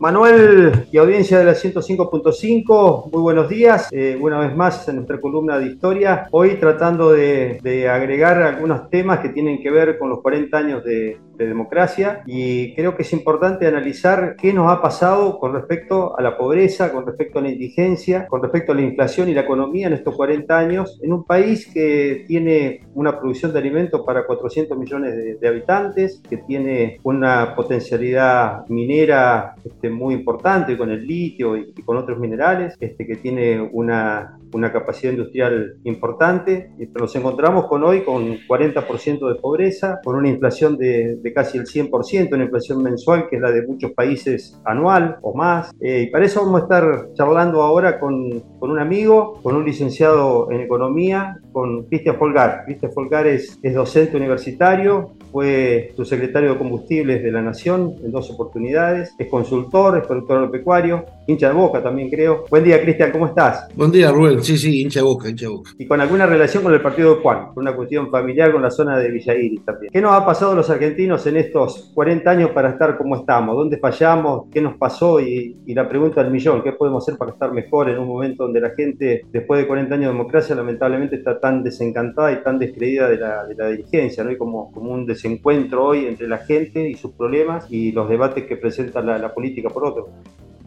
Manuel y audiencia de la 105.5, muy buenos días. Eh, una vez más en nuestra columna de historia. Hoy tratando de, de, agregar algunos temas que tienen que ver con los 40 años de, de, democracia y creo que es importante analizar qué nos ha pasado con respecto a la pobreza, con respecto a la indigencia, con respecto a la inflación y la economía en estos 40 años en un país que tiene una producción de alimentos para 400 millones de, de habitantes, que tiene una potencialidad minera este, muy importante con el litio y, y con otros minerales, este, que tiene una, una capacidad industrial importante. Nos encontramos con hoy con 40% de pobreza, con una inflación de, de, casi el 100%, una inflación mensual que es la de muchos países anual o más. Eh, y para eso vamos a estar charlando ahora con, con, un amigo, con un licenciado en economía, con Cristian Folgar. Cristian Folgar es, es docente universitario, fue subsecretario de combustibles de la Nación en dos oportunidades, es consultor, es productor agropecuario, hincha de boca también creo. Buen día, Cristian, ¿cómo estás? Buen día, Rubén. Sí, sí, hincha de boca, hincha de boca. Y con alguna relación con el partido de Juan, con una cuestión familiar con la zona de Villa Iris también. ¿Qué nos ha pasado a los argentinos en estos 40 años para estar como estamos? ¿Dónde fallamos? ¿Qué nos pasó? Y, y la pregunta del millón, ¿qué podemos hacer para estar mejor en un momento donde la gente, después de 40 años de democracia, lamentablemente está tan desencantada y tan descreída de la, de la dirigencia, ¿no? Y como, como un desencuentro hoy entre la gente y sus problemas y los debates que presenta la, la política por otro.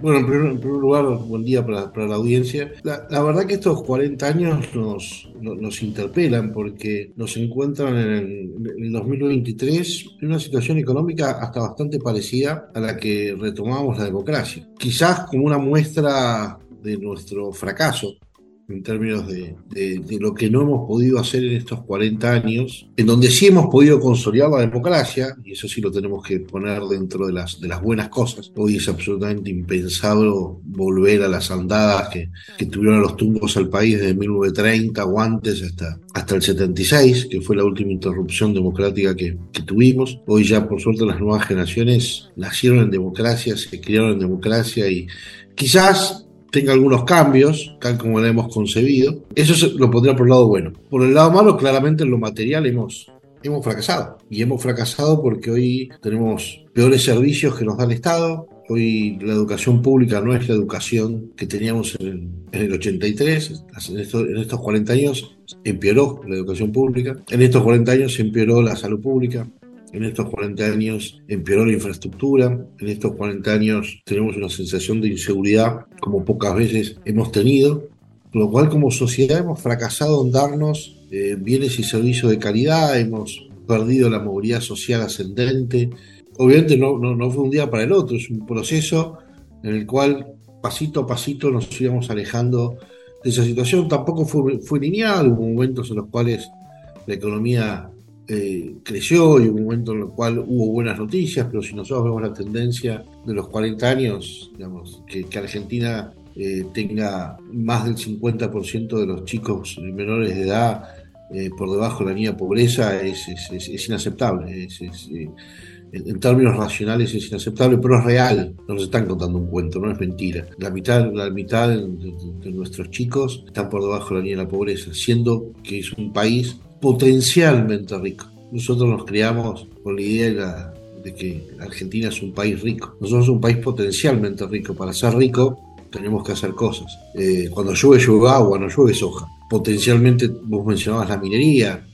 Bueno, en primer, en primer, lugar, buen día para, para la audiencia. La, la, verdad que estos 40 años nos, nos, nos interpelan porque nos encuentran en el, en el, 2023 en una situación económica hasta bastante parecida a la que retomamos la democracia. Quizás como una muestra de nuestro fracaso en términos de, lo que no hemos podido hacer en estos 40 años, en donde sí hemos podido consolidar la democracia, y eso sí lo tenemos que poner dentro de las, buenas cosas. Hoy es absolutamente impensable volver a las andadas que, tuvieron los tumbos al país desde 1930 o antes hasta, hasta el 76, que fue la última interrupción democrática que, que tuvimos. Hoy ya, por suerte, las nuevas generaciones nacieron en democracia, se criaron en democracia y quizás tenga algunos cambios, tal como lo hemos concebido. Eso lo pondría por el lado bueno. Por el lado malo, claramente en lo material hemos, hemos fracasado. Y hemos fracasado porque hoy tenemos peores servicios que nos da el Estado. Hoy la educación pública no es la educación que teníamos en el, en el 83. En estos, en estos 40 años empeoró la educación pública. En estos 40 años empeoró la salud pública. En estos 40 años empeoró la infraestructura, en estos 40 años tenemos una sensación de inseguridad como pocas veces hemos tenido, con lo cual como sociedad hemos fracasado en darnos eh, bienes y servicios de calidad, hemos perdido la movilidad social ascendente. Obviamente no, no, no fue un día para el otro, es un proceso en el cual pasito a pasito nos íbamos alejando de esa situación. Tampoco fue, fue lineal, hubo momentos en los cuales la economía eh, creció y hubo un momento en el cual hubo buenas noticias, pero si nosotros vemos la tendencia de los 40 años, digamos, que, Argentina eh, tenga más del 50% de los chicos menores de edad eh, por debajo de la línea de pobreza es, es, es, inaceptable. En términos racionales es inaceptable, pero es real. No nos están contando un cuento, no es mentira. La mitad, la mitad de, de nuestros chicos están por debajo de la línea de la pobreza, siendo que es un país potencialmente rico. Nosotros nos criamos con la idea de que Argentina es un país rico. Nosotros somos un país potencialmente rico. Para ser rico tenemos que hacer cosas. Eh, cuando llueve, llueve agua, no llueve soja. Potencialmente, vos mencionabas la minería,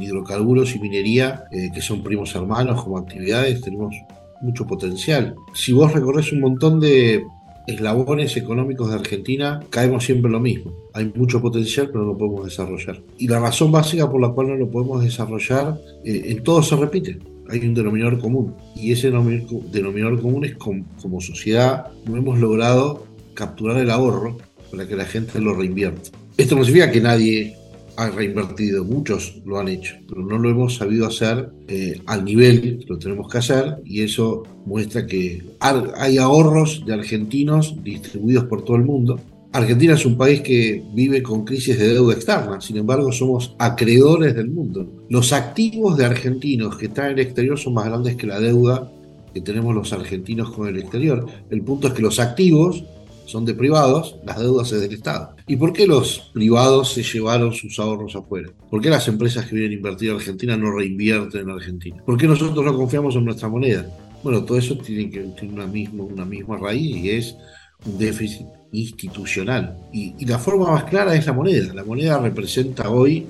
hidrocarburos y minería, eh, que son primos hermanos como actividades, tenemos mucho potencial. Si vos recorres un montón de eslabones económicos de Argentina, caemos siempre en lo mismo. Hay mucho potencial, pero no lo podemos desarrollar. Y la razón básica por la cual no lo podemos desarrollar, eh, en todo se repite. Hay un denominador común. Y ese denominador, común es como, como sociedad no hemos logrado capturar el ahorro para que la gente lo reinvierta. Esto no significa que nadie ha reinvertido, muchos lo han hecho, pero no lo hemos sabido hacer eh, al nivel que lo tenemos que hacer y eso muestra que hay ahorros de argentinos distribuidos por todo el mundo. Argentina es un país que vive con crisis de deuda externa, sin embargo somos acreedores del mundo. Los activos de argentinos que están en el exterior son más grandes que la deuda que tenemos los argentinos con el exterior. El punto es que los activos son de privados, las deudas es del Estado. ¿Y por qué los privados se llevaron sus ahorros afuera? ¿Por qué las empresas que vienen a invertir en Argentina no reinvierten en Argentina? ¿Por qué nosotros no confiamos en nuestra moneda? Bueno, todo eso tiene que una misma, una misma raíz y es un déficit institucional. Y, y, la forma más clara es la moneda. La moneda representa hoy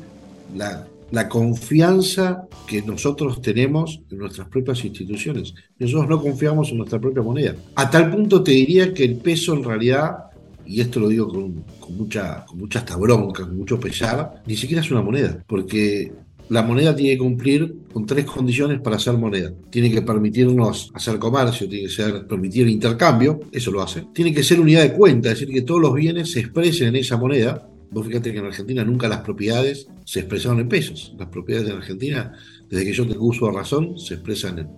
la, la, confianza que nosotros tenemos en nuestras propias instituciones. Nosotros no confiamos en nuestra propia moneda. A tal punto te diría que el peso en realidad, y esto lo digo con, mucha, con mucha hasta bronca, con mucho pesar, ni siquiera es una moneda, porque la moneda tiene que cumplir con tres condiciones para ser moneda. Tiene que permitirnos hacer comercio, tiene que ser permitir intercambio, eso lo hace. Tiene que ser unidad de cuenta, es decir, que todos los bienes se expresen en esa moneda. Vos fíjate que en Argentina nunca las propiedades se expresaron en pesos. Las propiedades en Argentina, desde que yo tengo uso de razón, se expresan en,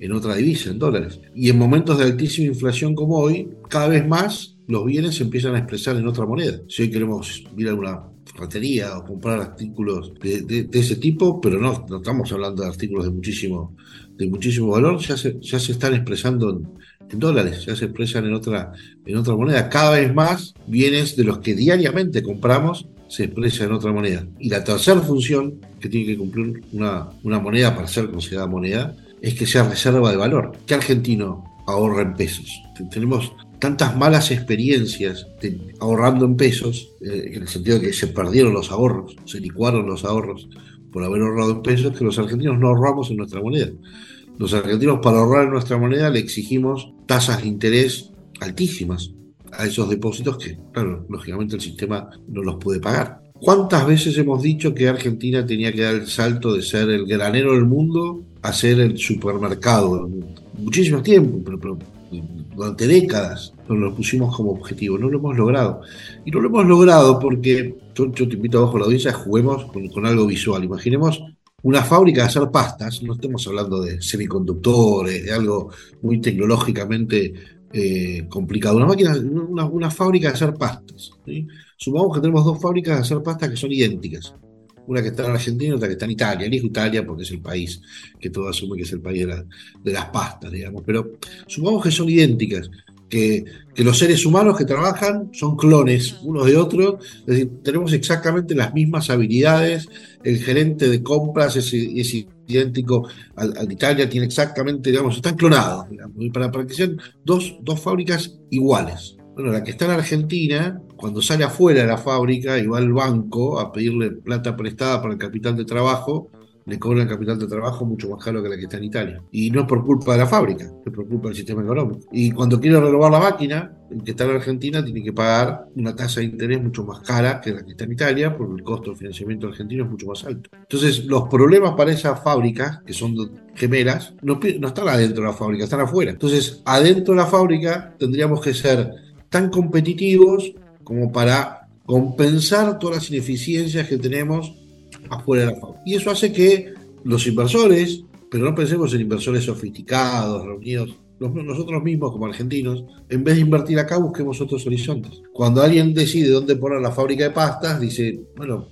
en otra divisa, en dólares. Y en momentos de altísima inflación como hoy, cada vez más los bienes se empiezan a expresar en otra moneda. Si hoy queremos ir a una ferretería o comprar artículos de, ese tipo, pero no, no, estamos hablando de artículos de muchísimo, de muchísimo valor, ya se, ya se están expresando en, dólares, ya se expresan en otra, en otra moneda. Cada vez más bienes de los que diariamente compramos se expresan en otra moneda. Y la tercera función que tiene que cumplir una, una moneda para ser considerada moneda es que sea reserva de valor. ¿Qué argentino ahorra en pesos? Tenemos tantas malas experiencias ahorrando en pesos, eh, en el sentido de que se perdieron los ahorros, se licuaron los ahorros por haber ahorrado en pesos, que los argentinos no ahorramos en nuestra moneda. Los argentinos para ahorrar nuestra moneda le exigimos tasas de interés altísimas a esos depósitos que, claro, lógicamente el sistema no los puede pagar. ¿Cuántas veces hemos dicho que Argentina tenía que dar el salto de ser el granero del mundo a ser el supermercado del mundo? Muchísimo tiempo, pero durante décadas nos lo pusimos como objetivo, no lo hemos logrado. Y no lo hemos logrado porque, yo, te invito abajo a la audiencia, juguemos con, algo visual. Imaginemos una fábrica de hacer pastas, no estamos hablando de semiconductores, de algo muy tecnológicamente eh, complicado. Una máquina, una, fábrica de hacer pastas. Supongamos que tenemos dos fábricas de hacer pastas que son idénticas una que está en Argentina y otra que está en Italia. Elijo Italia porque es el país que todo asume que es el país de, las pastas, digamos. Pero supongamos que son idénticas, que, los seres humanos que trabajan son clones unos de otros, es decir, tenemos exactamente las mismas habilidades, el gerente de compras es, idéntico al, de Italia, tiene exactamente, digamos, están clonados, para, para que sean dos, dos fábricas iguales. Bueno, la que está en Argentina, cuando sale afuera de la fábrica y va al banco a pedirle plata prestada para el capital de trabajo, le cobra el capital de trabajo mucho más caro que la que está en Italia. Y no es por culpa de la fábrica, es por culpa del sistema económico. Y cuando quiere renovar la máquina, el que está en Argentina tiene que pagar una tasa de interés mucho más cara que la que está en Italia, porque el costo de financiamiento argentino es mucho más alto. Entonces, los problemas para esas fábricas, que son gemelas, no, no están adentro de la fábrica, están afuera. Entonces, adentro de la fábrica tendríamos que ser tan competitivos como para compensar todas las ineficiencias que tenemos afuera de la fábrica. Y eso hace que los inversores, pero no pensemos en inversores sofisticados, reunidos, nosotros mismos como argentinos, en vez de invertir acá, busquemos otros horizontes. Cuando alguien decide dónde poner la fábrica de pastas, dice, bueno,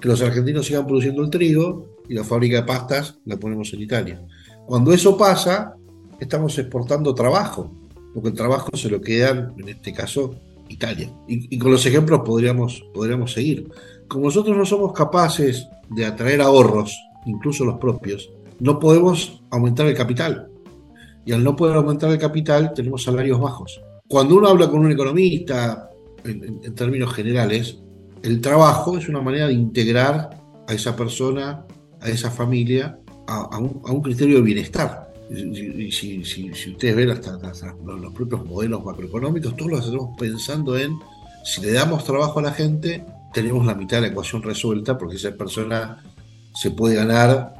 que los argentinos sigan produciendo el trigo y la fábrica de pastas la ponemos en Italia. Cuando eso pasa, estamos exportando trabajo porque el trabajo se lo quedan, en este caso, Italia. Y, con los ejemplos podríamos, podríamos seguir. Como nosotros no somos capaces de atraer ahorros, incluso los propios, no podemos aumentar el capital. Y al no poder aumentar el capital, tenemos salarios bajos. Cuando uno habla con un economista, en términos generales, el trabajo es una manera de integrar a esa persona, a esa familia, a, un, criterio de bienestar. Y si, ustedes ven hasta, los propios modelos macroeconómicos, todos los hacemos pensando en si le damos trabajo a la gente, tenemos la mitad de la ecuación resuelta porque esa persona se puede ganar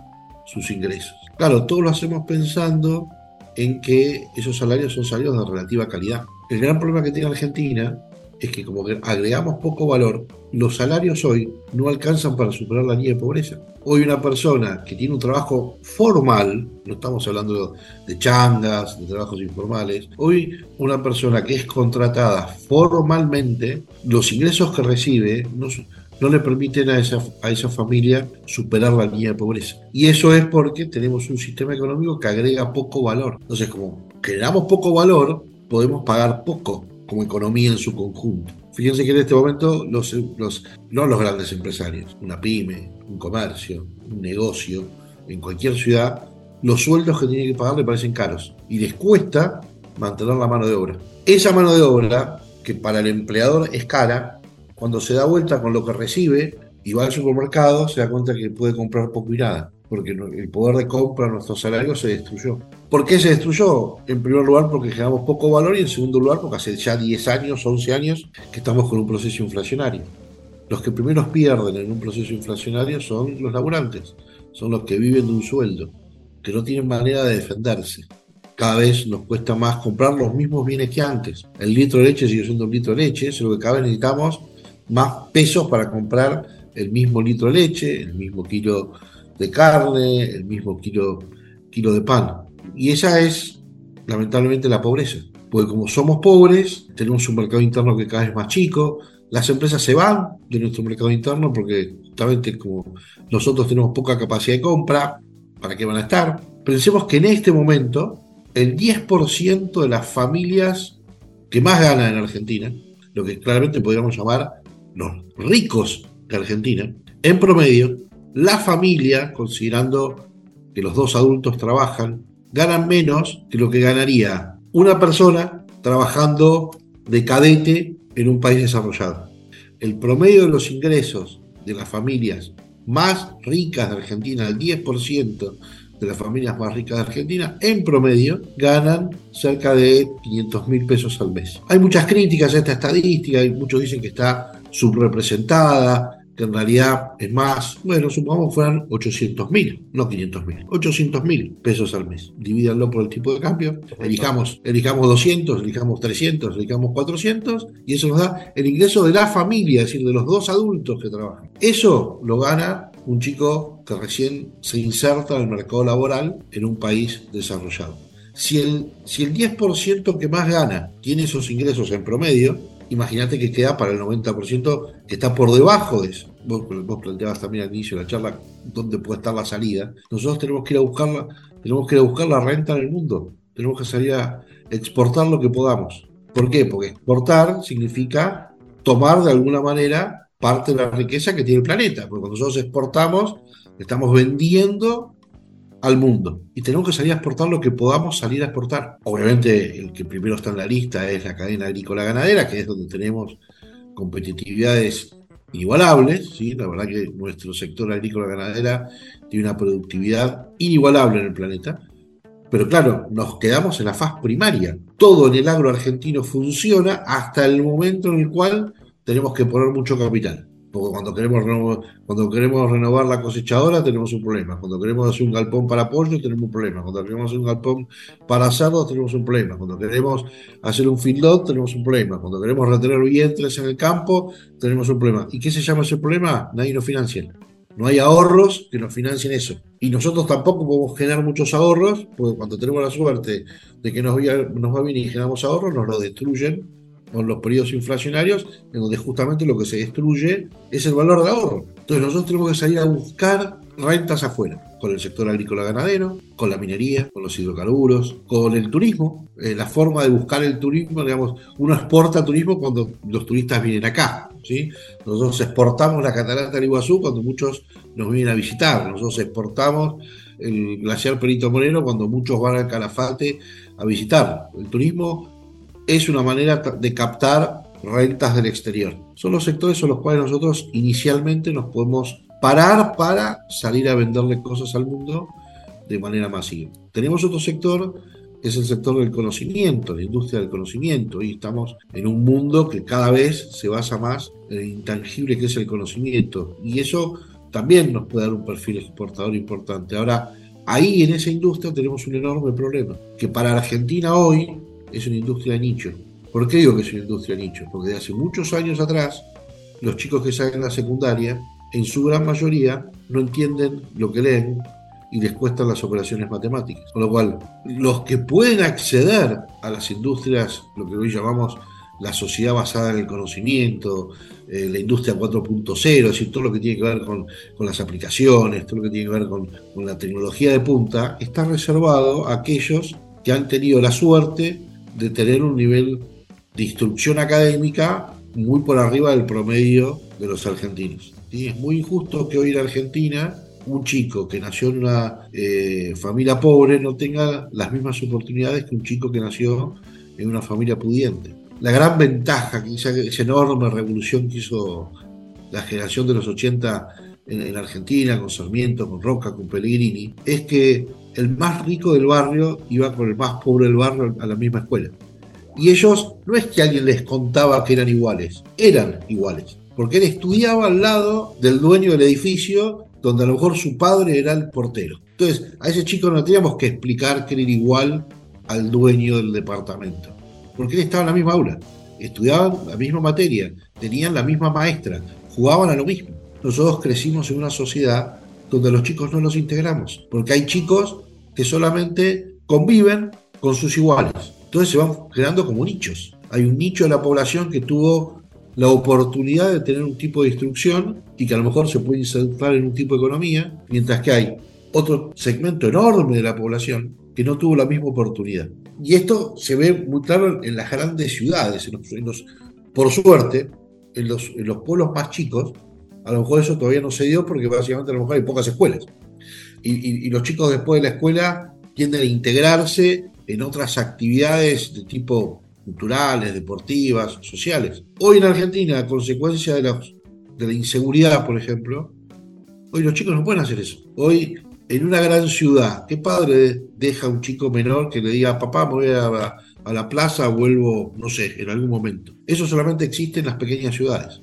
sus ingresos. Claro, todos lo hacemos pensando en que esos salarios son salarios de relativa calidad. El gran problema que tiene Argentina es que como agregamos poco valor, los salarios hoy no alcanzan para superar la línea de pobreza. Hoy una persona que tiene un trabajo formal, no estamos hablando de changas, de trabajos informales, hoy una persona que es contratada formalmente, los ingresos que recibe no, no le permiten a esa, a esa familia superar la línea de pobreza. Y eso es porque tenemos un sistema económico que agrega poco valor. Entonces, como generamos poco valor, podemos pagar poco como economía en su conjunto. Fíjense que en este momento los, los, no los grandes empresarios, una pyme, un comercio, un negocio, en cualquier ciudad, los sueldos que tienen que pagar le parecen caros y les cuesta mantener la mano de obra. Esa mano de obra, que para el empleador es cara, cuando se da vuelta con lo que recibe y va al supermercado, se da cuenta que puede comprar poco y nada, porque el poder de compra de nuestro salario se destruyó. ¿Por qué se destruyó? En primer lugar, porque generamos poco valor y en segundo lugar, porque hace ya 10 años, 11 años que estamos con un proceso inflacionario. Los que primero pierden en un proceso inflacionario son los laburantes, son los que viven de un sueldo, que no tienen manera de defenderse. Cada vez nos cuesta más comprar los mismos bienes que antes. El litro de leche sigue siendo un litro de leche, solo que cada vez necesitamos más pesos para comprar el mismo litro de leche, el mismo kilo de carne, el mismo kilo, kilo de pan. Y esa es, lamentablemente, la pobreza. Porque como somos pobres, tenemos un mercado interno que cada vez es más chico, las empresas se van de nuestro mercado interno porque justamente como nosotros tenemos poca capacidad de compra, ¿para qué van a estar? Pensemos que en este momento el 10% de las familias que más ganan en Argentina, lo que claramente podríamos llamar los ricos de Argentina, en promedio, la familia, considerando que los dos adultos trabajan, ganan menos que lo que ganaría una persona trabajando de cadete en un país desarrollado. El promedio de los ingresos de las familias más ricas de Argentina, el 10% de las familias más ricas de Argentina, en promedio ganan cerca de 500 mil pesos al mes. Hay muchas críticas a esta estadística, y muchos dicen que está subrepresentada, que en realidad es más, bueno, supongamos fueran 800 mil, no 500 mil, 800 mil pesos al mes. Divídanlo por el tipo de cambio, elijamos, elijamos 200, elijamos 300, elijamos 400, y eso nos da el ingreso de la familia, es decir, de los dos adultos que trabajan. Eso lo gana un chico que recién se inserta en el mercado laboral en un país desarrollado. Si el, si el 10% que más gana tiene esos ingresos en promedio, imagínate que queda para el 90% que está por debajo de eso. Vos, planteabas también al inicio de la charla dónde puede estar la salida. Nosotros tenemos que ir a buscarla, tenemos que ir a buscar la renta en el mundo. Tenemos que salir a exportar lo que podamos. ¿Por qué? Porque exportar significa tomar de alguna manera parte de la riqueza que tiene el planeta. Porque cuando nosotros exportamos, estamos vendiendo al mundo. Y tenemos que salir a exportar lo que podamos salir a exportar. Obviamente el que primero está en la lista es la cadena agrícola ganadera, que es donde tenemos competitividades inigualables. ¿sí? La verdad que nuestro sector agrícola ganadera tiene una productividad inigualable en el planeta. Pero claro, nos quedamos en la fase primaria. Todo en el agro argentino funciona hasta el momento en el cual tenemos que poner mucho capital. Porque cuando queremos, cuando queremos renovar la cosechadora tenemos un problema. Cuando queremos hacer un galpón para pollo tenemos un problema. Cuando queremos hacer un galpón para cerdos tenemos un problema. Cuando queremos hacer un feedlot tenemos un problema. Cuando queremos retener vientres en el campo tenemos un problema. ¿Y qué se llama ese problema? Nadie nos financia. No hay ahorros que nos financien eso. Y nosotros tampoco podemos generar muchos ahorros, porque cuando tenemos la suerte de que nos, nos va bien y generamos ahorros, nos lo destruyen con los periodos inflacionarios, en donde justamente lo que se destruye es el valor de ahorro. Entonces nosotros tenemos que salir a buscar rentas afuera, con el sector agrícola ganadero, con la minería, con los hidrocarburos, con el turismo. Eh, la forma de buscar el turismo, digamos, uno exporta turismo cuando los turistas vienen acá. ¿sí? Nosotros exportamos la catarata del Iguazú cuando muchos nos vienen a visitar. Nosotros exportamos el glaciar Perito Moreno cuando muchos van al Calafate a visitar. El turismo es una manera de captar rentas del exterior. Son los sectores en los cuales nosotros inicialmente nos podemos parar para salir a venderle cosas al mundo de manera masiva. Tenemos otro sector, es el sector del conocimiento, la industria del conocimiento, y estamos en un mundo que cada vez se basa más en el intangible que es el conocimiento, y eso también nos puede dar un perfil exportador importante. Ahora, ahí en esa industria tenemos un enorme problema, que para Argentina hoy es una industria de nicho. ¿Por qué digo que es una industria de nicho? Porque de hace muchos años atrás, los chicos que salen de la secundaria, en su gran mayoría, no entienden lo que leen y les cuestan las operaciones matemáticas. Con lo cual, los que pueden acceder a las industrias, lo que hoy llamamos la sociedad basada en el conocimiento, eh, la industria 4.0, es decir, todo lo que tiene que ver con, las aplicaciones, todo lo que tiene que ver con, con la tecnología de punta, está reservado a aquellos que han tenido la suerte de tener un nivel de instrucción académica muy por arriba del promedio de los argentinos. y Es muy injusto que hoy en Argentina un chico que nació en una eh, familia pobre no tenga las mismas oportunidades que un chico que nació en una familia pudiente. La gran ventaja, que esa, enorme revolución que hizo la generación de los 80 en, Argentina, con Sarmiento, con Roca, con Pellegrini, es que el más rico del barrio iba con el más pobre del barrio a la misma escuela. Y ellos, no es que alguien les contaba que eran iguales, eran iguales, porque él estudiaba al lado del dueño del edificio donde a lo mejor su padre era el portero. Entonces, a ese chico no teníamos que explicar que era igual al dueño del departamento, porque él estaba en la misma aula, estudiaban la misma materia, tenían la misma maestra, jugaban a lo mismo. Nosotros crecimos en una sociedad donde los chicos no los integramos, porque hay chicos que solamente conviven con sus iguales. Entonces se van creando como nichos. Hay un nicho de la población que tuvo la oportunidad de tener un tipo de instrucción y que a lo mejor se puede insertar en un tipo de economía, mientras que hay otro segmento enorme de la población que no tuvo la misma oportunidad. Y esto se ve muy claro en las grandes ciudades, en los, por suerte, en los, en los pueblos más chicos, a lo mejor eso todavía no se dio porque básicamente a lo mejor hay pocas escuelas. Y, los chicos después de la escuela tienden a integrarse en otras actividades de tipo culturales, deportivas, sociales. Hoy en Argentina, a consecuencia de la, de la inseguridad, por ejemplo, hoy los chicos no pueden hacer eso. Hoy, en una gran ciudad, ¿qué padre deja a un chico menor que le diga, papá, me voy a, a la plaza, vuelvo, no sé, en algún momento? Eso solamente existe en las pequeñas ciudades.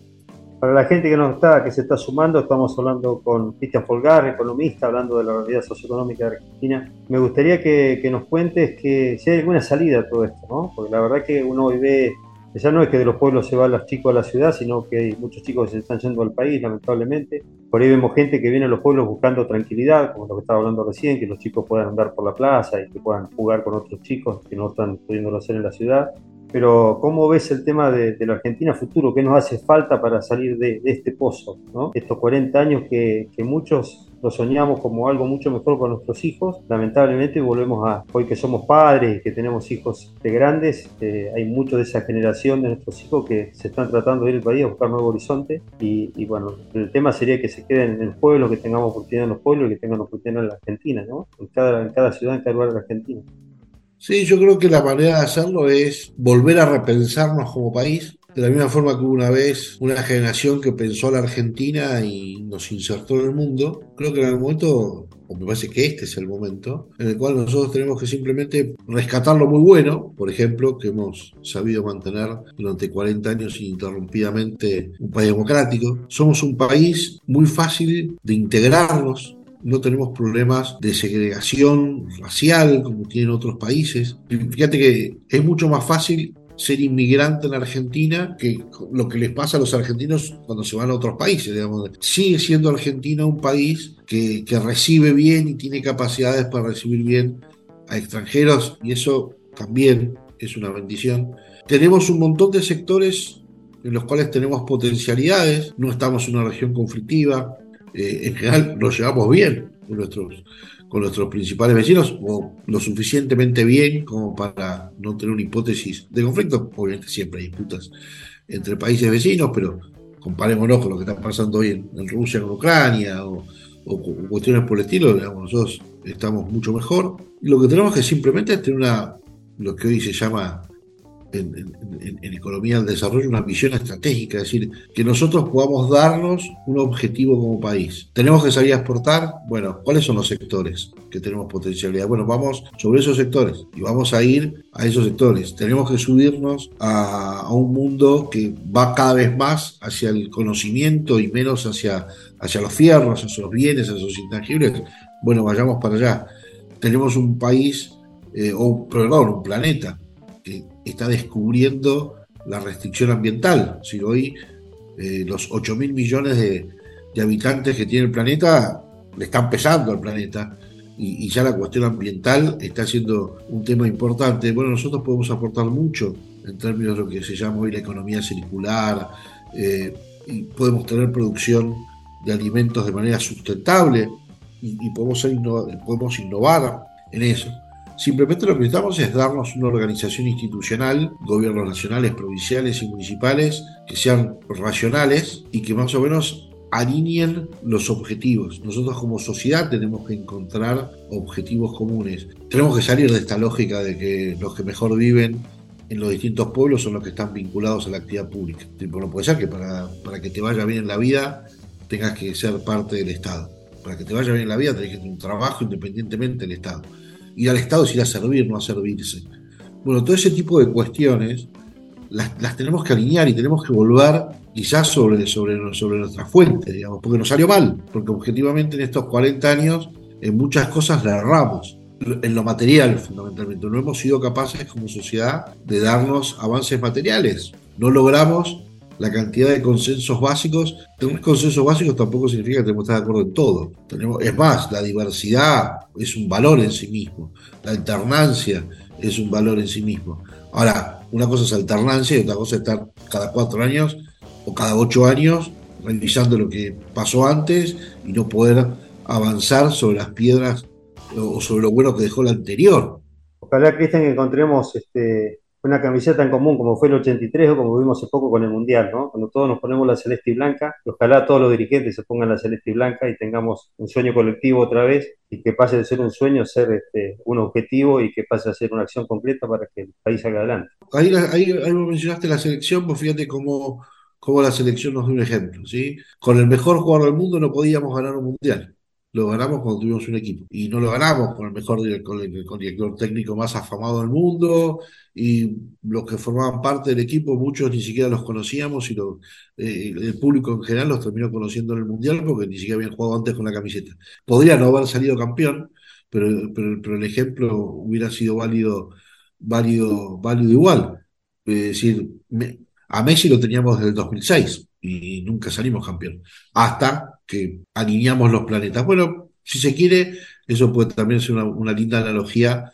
Para la gente que nos está, que se está sumando, estamos hablando con Cristian Folgar, economista, hablando de la realidad socioeconómica de Argentina. Me gustaría que, nos cuentes que si hay alguna salida a todo esto, ¿no? Porque la verdad que uno hoy ve, ya no es que de los pueblos se van los chicos a la ciudad, sino que hay muchos chicos que se están yendo al país, lamentablemente. Por ahí vemos gente que viene a los pueblos buscando tranquilidad, como lo que estaba hablando recién, que los chicos puedan andar por la plaza y que puedan jugar con otros chicos que no están pudiéndolo hacer en la ciudad. Pero ¿cómo ves el tema de, la Argentina futuro? ¿Qué nos hace falta para salir de, este pozo? Estos 40 años que, muchos lo soñamos como algo mucho mejor con nuestros hijos. Lamentablemente volvemos a, hoy que somos padres y que tenemos hijos de grandes, eh, hay mucho de esa generación de nuestros hijos que se están tratando de ir al país a buscar nuevo horizonte. Y, bueno, el tema sería que se queden en el pueblo, que tengamos oportunidad en los pueblos y que tengan oportunidad en la Argentina, ¿no? En cada, en cada ciudad, en cada lugar de la Argentina. Sí, yo creo que la manera de hacerlo es volver a repensarnos como país, de la misma forma que una vez una generación que pensó a la Argentina y nos insertó en el mundo, creo que en el momento, o me parece que este es el momento, en el cual nosotros tenemos que simplemente rescatar lo muy bueno, por ejemplo, que hemos sabido mantener durante 40 años ininterrumpidamente un país democrático. Somos un país muy fácil de integrarnos, no tenemos problemas de segregación racial como tienen otros países. Fíjate que es mucho más fácil ser inmigrante en Argentina que lo que les pasa a los argentinos cuando se van a otros países. Sigue siendo Argentina un país que, que recibe bien y tiene capacidades para recibir bien a extranjeros y eso también es una bendición. Tenemos un montón de sectores en los cuales tenemos potencialidades, no estamos en una región conflictiva, eh, en general nos llevamos bien con nuestros, principales vecinos, o lo suficientemente bien como para no tener una hipótesis de conflicto. Obviamente siempre hay disputas entre países vecinos, pero comparémonos con lo que está pasando hoy en, Rusia con Ucrania o, cuestiones por el estilo, nosotros estamos mucho mejor. lo que tenemos que simplemente es tener una, lo que hoy se llama en, economía del desarrollo una visión estratégica, es decir, que nosotros podamos darnos un objetivo como país. ¿Tenemos que salir a exportar? Bueno, ¿cuáles son los sectores que tenemos potencialidad? Bueno, vamos sobre esos sectores y vamos a ir a esos sectores. Tenemos que subirnos a, un mundo que va cada vez más hacia el conocimiento y menos hacia, hacia los fierros, hacia los bienes, hacia los intangibles. Bueno, vayamos para allá. Tenemos un país, eh, o perdón, un planeta está descubriendo la restricción ambiental. Si hoy eh, los 8 mil millones de, habitantes que tiene el planeta le están pesando al planeta y, ya la cuestión ambiental está siendo un tema importante. Bueno, nosotros podemos aportar mucho en términos de lo que se llama hoy la economía circular eh, y podemos tener producción de alimentos de manera sustentable y, podemos, podemos innovar en eso. Simplemente lo que necesitamos es darnos una organización institucional, gobiernos nacionales, provinciales y municipales, que sean racionales y que más o menos alineen los objetivos. Nosotros como sociedad tenemos que encontrar objetivos comunes. Tenemos que salir de esta lógica de que los que mejor viven en los distintos pueblos son los que están vinculados a la actividad pública. no puede ser que para, para que te vaya bien en la vida tengas que ser parte del Estado. Para que te vaya bien en la vida tenés que tener un trabajo independientemente del Estado. Ir al Estado es ir a servir, no a servirse. Bueno, todo ese tipo de cuestiones las, tenemos que alinear y tenemos que volver quizás sobre, sobre, sobre nuestra fuente, digamos, porque nos salió mal, porque objetivamente en estos 40 años en muchas cosas la erramos, en lo material fundamentalmente, no hemos sido capaces como sociedad de darnos avances materiales, no logramos la cantidad de consensos básicos. Tener consensos básicos tampoco significa que tenemos que estar de acuerdo en todo. Tenemos, es más, la diversidad es un valor en sí mismo, la alternancia es un valor en sí mismo. Ahora, una cosa es alternancia y otra cosa es estar cada cuatro años o cada ocho años revisando lo que pasó antes y no poder avanzar sobre las piedras o sobre lo bueno que dejó la anterior. Ojalá, Cristian, que encontremos este, una camiseta en común como fue el 83 o como vimos hace poco con el Mundial, ¿no? Cuando todos nos ponemos la celeste y blanca, ojalá todos los dirigentes se pongan la celeste y blanca y tengamos un sueño colectivo otra vez y que pase de ser un sueño a ser este, un objetivo y que pase a ser una acción concreta para que el país salga adelante. Ahí, ahí, ahí mencionaste la selección, pues fíjate cómo, cómo la selección nos da un ejemplo, ¿sí? Con el mejor jugador del mundo no podíamos ganar un Mundial lo ganamos cuando tuvimos un equipo. Y no lo ganamos con el mejor director, técnico más afamado del mundo. Y los que formaban parte del equipo, muchos ni siquiera los conocíamos y eh, el público en general los terminó conociendo en el Mundial porque ni siquiera habían jugado antes con la camiseta. Podría no haber salido campeón, pero, pero, el ejemplo hubiera sido válido, válido, válido igual. Es decir, a Messi lo teníamos desde el 2006 y nunca salimos campeón. Hasta que alineamos los planetas. Bueno, si se quiere, eso puede también ser una, linda analogía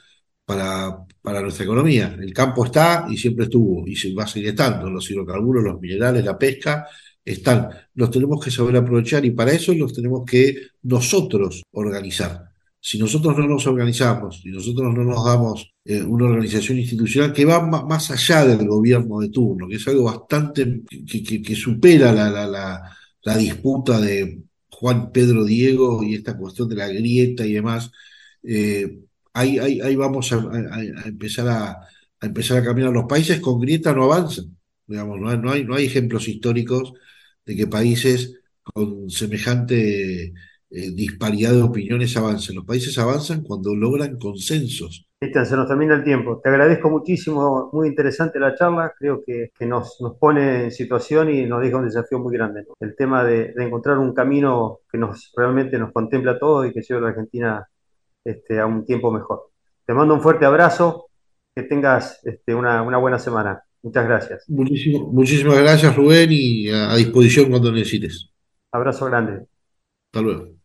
para, para, nuestra economía. El campo está y siempre estuvo y se va a seguir estando. Los hidrocarburos, los minerales, la pesca están. Los tenemos que saber aprovechar y para eso los tenemos que nosotros organizar. Si nosotros no nos organizamos, si nosotros no nos damos eh, una organización institucional que va más allá del gobierno de turno, que es algo bastante que, supera la disputa de Juan Pedro Diego y esta cuestión de la grieta y demás, eh, ahí, ahí, vamos a, empezar a, empezar a caminar. Los países con grieta no avanzan, digamos, no hay, no hay, ejemplos históricos de que países con semejante eh, disparidad de opiniones avancen. Los países avanzan cuando logran consensos. Cristian, se nos termina el tiempo. Te agradezco muchísimo, muy interesante la charla. Creo que, nos, pone en situación y nos deja un desafío muy grande. El tema de, encontrar un camino que nos realmente nos contempla a todos y que lleve a la Argentina este, a un tiempo mejor. Te mando un fuerte abrazo, que tengas este, una, buena semana. Muchas gracias. muchísimas gracias, Rubén, y a disposición cuando necesites. Abrazo grande. Hasta luego.